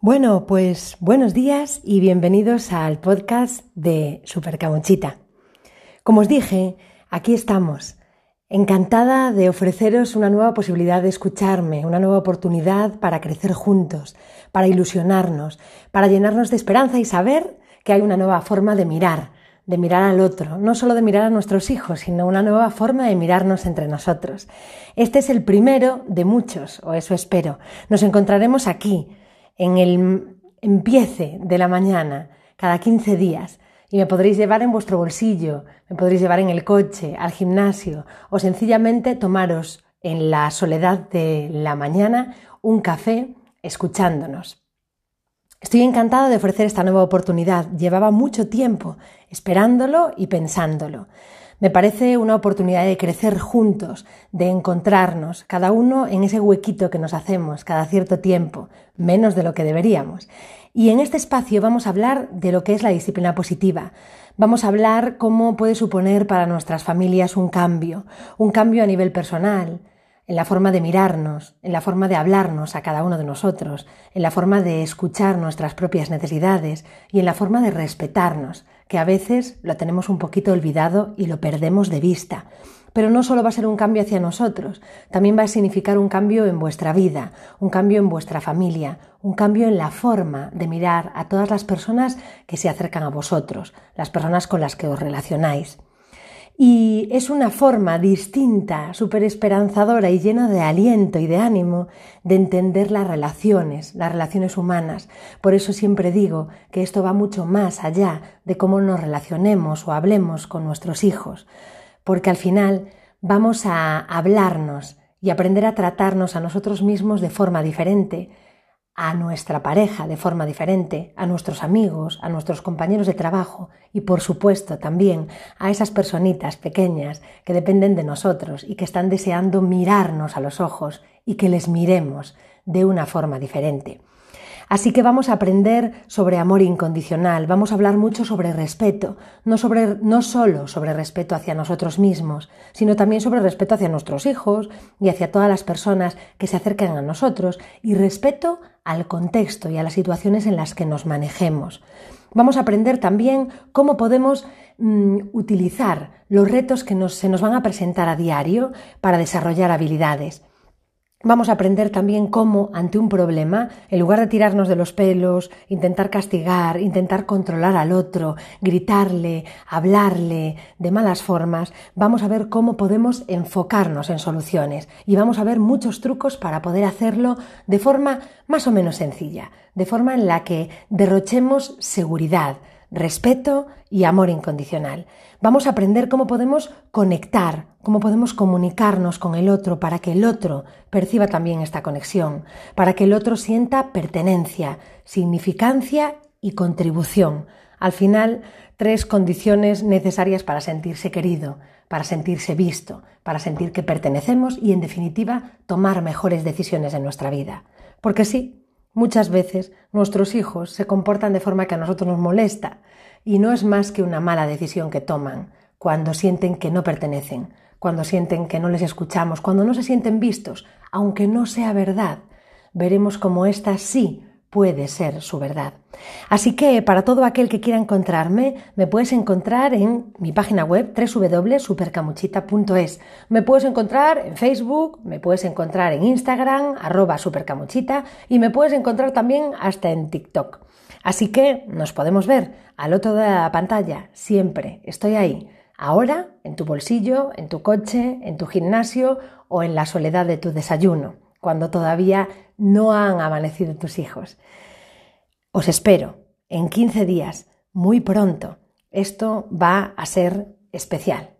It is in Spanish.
Bueno, pues buenos días y bienvenidos al podcast de Supercamuchita. Como os dije, aquí estamos, encantada de ofreceros una nueva posibilidad de escucharme, una nueva oportunidad para crecer juntos, para ilusionarnos, para llenarnos de esperanza y saber que hay una nueva forma de mirar, de mirar al otro, no solo de mirar a nuestros hijos, sino una nueva forma de mirarnos entre nosotros. Este es el primero de muchos, o eso espero. Nos encontraremos aquí en el empiece de la mañana, cada 15 días, y me podréis llevar en vuestro bolsillo, me podréis llevar en el coche, al gimnasio, o sencillamente tomaros en la soledad de la mañana un café escuchándonos. Estoy encantada de ofrecer esta nueva oportunidad. Llevaba mucho tiempo esperándolo y pensándolo. Me parece una oportunidad de crecer juntos, de encontrarnos, cada uno en ese huequito que nos hacemos cada cierto tiempo, menos de lo que deberíamos. Y en este espacio vamos a hablar de lo que es la disciplina positiva. Vamos a hablar cómo puede suponer para nuestras familias un cambio, un cambio a nivel personal, en la forma de mirarnos, en la forma de hablarnos a cada uno de nosotros, en la forma de escuchar nuestras propias necesidades y en la forma de respetarnos, que a veces lo tenemos un poquito olvidado y lo perdemos de vista. Pero no solo va a ser un cambio hacia nosotros, también va a significar un cambio en vuestra vida, un cambio en vuestra familia, un cambio en la forma de mirar a todas las personas que se acercan a vosotros, las personas con las que os relacionáis. Y es una forma distinta, súper esperanzadora y llena de aliento y de ánimo de entender las relaciones, las relaciones humanas. Por eso siempre digo que esto va mucho más allá de cómo nos relacionemos o hablemos con nuestros hijos, porque al final vamos a hablarnos y aprender a tratarnos a nosotros mismos de forma diferente a nuestra pareja de forma diferente, a nuestros amigos, a nuestros compañeros de trabajo y por supuesto también a esas personitas pequeñas que dependen de nosotros y que están deseando mirarnos a los ojos y que les miremos de una forma diferente. Así que vamos a aprender sobre amor incondicional, vamos a hablar mucho sobre respeto, no, sobre, no solo sobre respeto hacia nosotros mismos, sino también sobre respeto hacia nuestros hijos y hacia todas las personas que se acercan a nosotros y respeto al contexto y a las situaciones en las que nos manejemos. Vamos a aprender también cómo podemos mm, utilizar los retos que se nos van a presentar a diario para desarrollar habilidades. Vamos a aprender también cómo, ante un problema, en lugar de tirarnos de los pelos, intentar castigar, intentar controlar al otro, gritarle, hablarle de malas formas, vamos a ver cómo podemos enfocarnos en soluciones y vamos a ver muchos trucos para poder hacerlo de forma más o menos sencilla, de forma en la que derrochemos seguridad, respeto y amor incondicional. Vamos a aprender cómo podemos conectar, cómo podemos comunicarnos con el otro para que el otro perciba también esta conexión, para que el otro sienta pertenencia, significancia y contribución. Al final, tres condiciones necesarias para sentirse querido, para sentirse visto, para sentir que pertenecemos y, en definitiva, tomar mejores decisiones en nuestra vida. Porque sí, Muchas veces nuestros hijos se comportan de forma que a nosotros nos molesta y no es más que una mala decisión que toman cuando sienten que no pertenecen, cuando sienten que no les escuchamos, cuando no se sienten vistos, aunque no sea verdad. Veremos cómo esta sí puede ser su verdad. Así que para todo aquel que quiera encontrarme, me puedes encontrar en mi página web www.supercamuchita.es. Me puedes encontrar en Facebook, me puedes encontrar en Instagram, arroba supercamuchita, y me puedes encontrar también hasta en TikTok. Así que nos podemos ver al otro de la pantalla, siempre estoy ahí. Ahora, en tu bolsillo, en tu coche, en tu gimnasio o en la soledad de tu desayuno cuando todavía no han amanecido tus hijos. Os espero en 15 días, muy pronto. Esto va a ser especial.